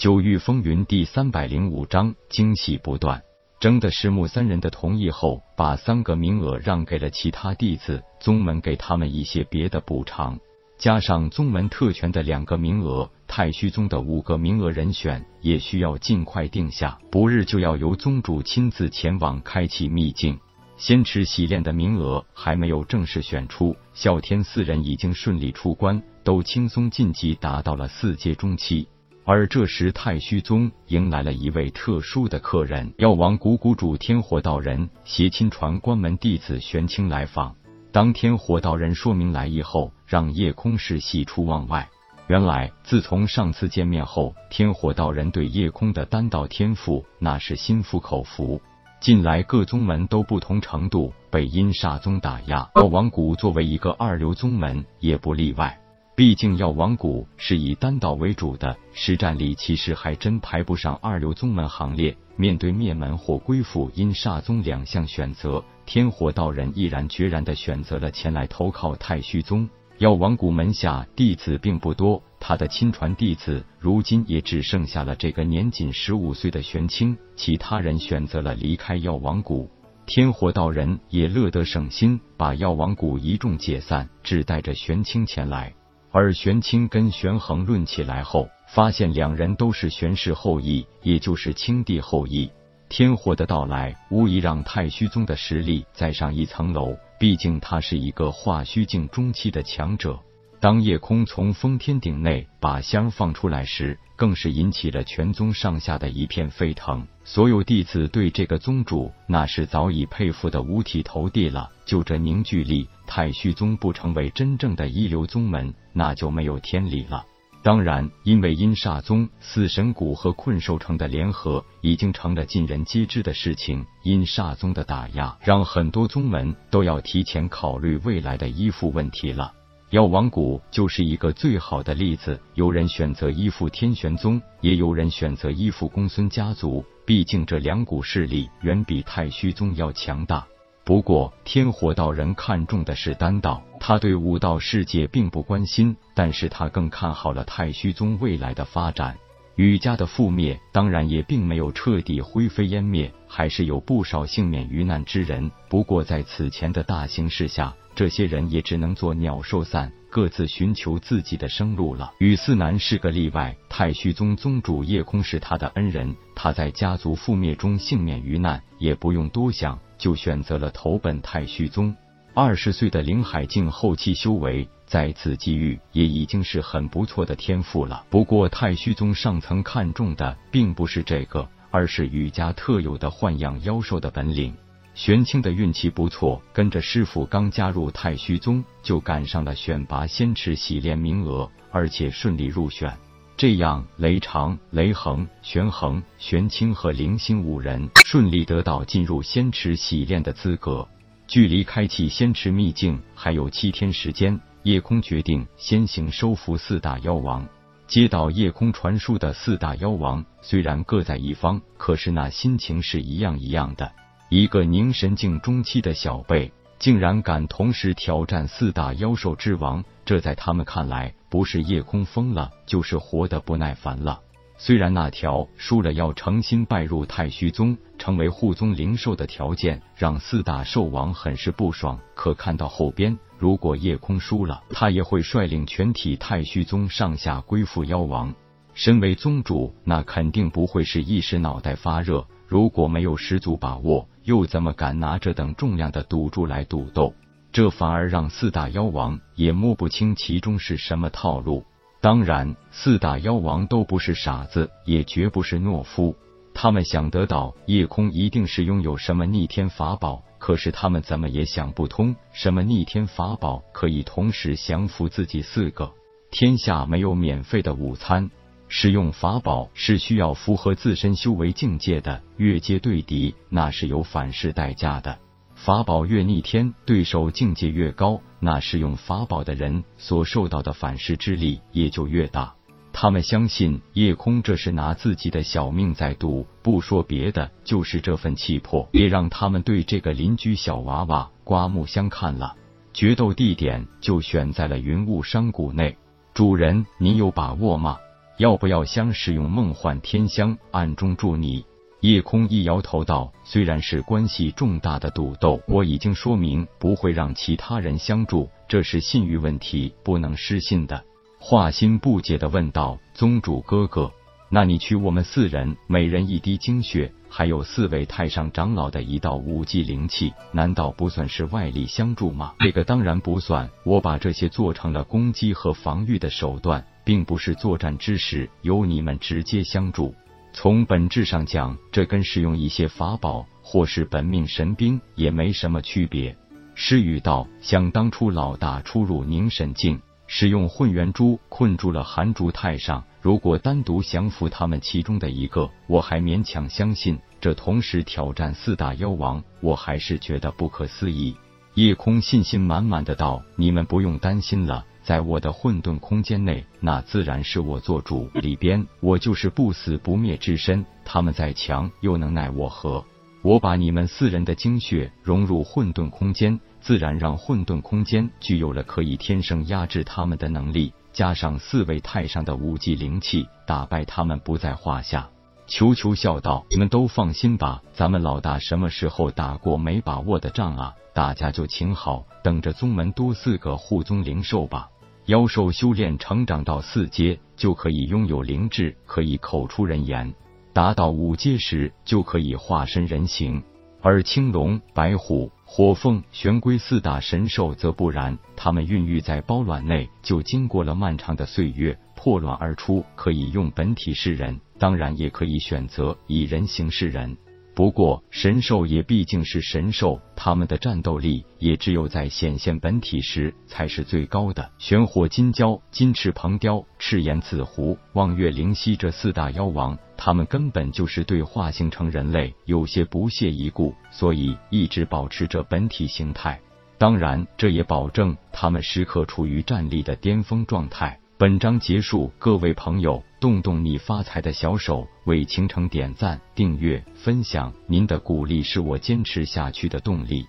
九域风云第三百零五章惊喜不断。征得师母三人的同意后，把三个名额让给了其他弟子，宗门给他们一些别的补偿，加上宗门特权的两个名额，太虚宗的五个名额人选也需要尽快定下，不日就要由宗主亲自前往开启秘境。先持洗炼的名额还没有正式选出，啸天四人已经顺利出关，都轻松晋级，达到了四阶中期。而这时，太虚宗迎来了一位特殊的客人——药王谷谷主天火道人携亲传关门弟子玄清来访。当天火道人说明来意后，让夜空氏喜出望外。原来，自从上次见面后，天火道人对夜空的丹道天赋那是心服口服。近来各宗门都不同程度被阴煞宗打压，药王谷作为一个二流宗门也不例外。毕竟药王谷是以丹道为主的，实战力其实还真排不上二流宗门行列。面对灭门或归附阴煞宗两项选择，天火道人毅然决然的选择了前来投靠太虚宗。药王谷门下弟子并不多，他的亲传弟子如今也只剩下了这个年仅十五岁的玄清，其他人选择了离开药王谷。天火道人也乐得省心，把药王谷一众解散，只带着玄清前来。而玄清跟玄衡论起来后，发现两人都是玄氏后裔，也就是青帝后裔。天火的到来，无疑让太虚宗的实力再上一层楼。毕竟他是一个化虚境中期的强者。当夜空从封天顶内把香放出来时，更是引起了全宗上下的一片沸腾。所有弟子对这个宗主那是早已佩服的五体投地了。就这凝聚力，太虚宗不成为真正的一流宗门，那就没有天理了。当然，因为阴煞宗、死神谷和困兽城的联合已经成了尽人皆知的事情，阴煞宗的打压让很多宗门都要提前考虑未来的依附问题了。药王谷就是一个最好的例子。有人选择依附天玄宗，也有人选择依附公孙家族。毕竟这两股势力远比太虚宗要强大。不过，天火道人看重的是丹道，他对武道世界并不关心，但是他更看好了太虚宗未来的发展。禹家的覆灭，当然也并没有彻底灰飞烟灭，还是有不少幸免于难之人。不过，在此前的大形势下，这些人也只能做鸟兽散，各自寻求自己的生路了。禹四男是个例外，太虚宗宗主叶空是他的恩人，他在家族覆灭中幸免于难，也不用多想。就选择了投奔太虚宗。二十岁的林海静后期修为，在此机遇也已经是很不错的天赋了。不过太虚宗上层看重的并不是这个，而是雨家特有的豢养妖兽的本领。玄清的运气不错，跟着师傅刚加入太虚宗，就赶上了选拔仙池洗练名额，而且顺利入选。这样，雷长、雷恒、玄恒、玄清和灵星五人顺利得到进入仙池洗练的资格。距离开启仙池秘境还有七天时间，夜空决定先行收服四大妖王。接到夜空传书的四大妖王，虽然各在一方，可是那心情是一样一样的。一个凝神境中期的小辈。竟然敢同时挑战四大妖兽之王，这在他们看来不是夜空疯了，就是活得不耐烦了。虽然那条输了要诚心拜入太虚宗，成为护宗灵兽的条件让四大兽王很是不爽，可看到后边，如果夜空输了，他也会率领全体太虚宗上下归附妖王。身为宗主，那肯定不会是一时脑袋发热。如果没有十足把握，又怎么敢拿这等重量的赌注来赌斗？这反而让四大妖王也摸不清其中是什么套路。当然，四大妖王都不是傻子，也绝不是懦夫。他们想得到夜空一定是拥有什么逆天法宝，可是他们怎么也想不通，什么逆天法宝可以同时降服自己四个？天下没有免费的午餐。使用法宝是需要符合自身修为境界的，越阶对敌那是有反噬代价的。法宝越逆天，对手境界越高，那使用法宝的人所受到的反噬之力也就越大。他们相信夜空这是拿自己的小命在赌，不说别的，就是这份气魄，也让他们对这个邻居小娃娃刮目相看了。决斗地点就选在了云雾山谷内，主人，您有把握吗？要不要先使用梦幻天香暗中助你？夜空一摇头道：“虽然是关系重大的赌斗，我已经说明不会让其他人相助，这是信誉问题，不能失信的。”华心不解的问道：“宗主哥哥，那你取我们四人每人一滴精血，还有四位太上长老的一道五级灵气，难道不算是外力相助吗？”这个当然不算，我把这些做成了攻击和防御的手段，并不是作战之时由你们直接相助。从本质上讲，这跟使用一些法宝或是本命神兵也没什么区别。诗雨道：想当初老大出入凝神境，使用混元珠困住了寒竹太上，如果单独降服他们其中的一个，我还勉强相信；这同时挑战四大妖王，我还是觉得不可思议。夜空信心满满的道：你们不用担心了。在我的混沌空间内，那自然是我做主。里边我就是不死不灭之身，他们再强又能奈我何？我把你们四人的精血融入混沌空间，自然让混沌空间具有了可以天生压制他们的能力。加上四位太上的五级灵气，打败他们不在话下。球球笑道：“你们都放心吧，咱们老大什么时候打过没把握的仗啊？大家就请好，等着宗门多四个护宗灵兽吧。”妖兽修炼成长到四阶，就可以拥有灵智，可以口出人言；达到五阶时，就可以化身人形。而青龙、白虎、火凤、玄龟四大神兽则不然，它们孕育在包卵内，就经过了漫长的岁月，破卵而出，可以用本体示人，当然也可以选择以人形示人。不过，神兽也毕竟是神兽，他们的战斗力也只有在显现本体时才是最高的。玄火金蛟、金翅鹏雕、赤炎紫狐、望月灵犀这四大妖王，他们根本就是对化形成人类有些不屑一顾，所以一直保持着本体形态。当然，这也保证他们时刻处于战力的巅峰状态。本章结束，各位朋友，动动你发财的小手，为倾城点赞、订阅、分享，您的鼓励是我坚持下去的动力。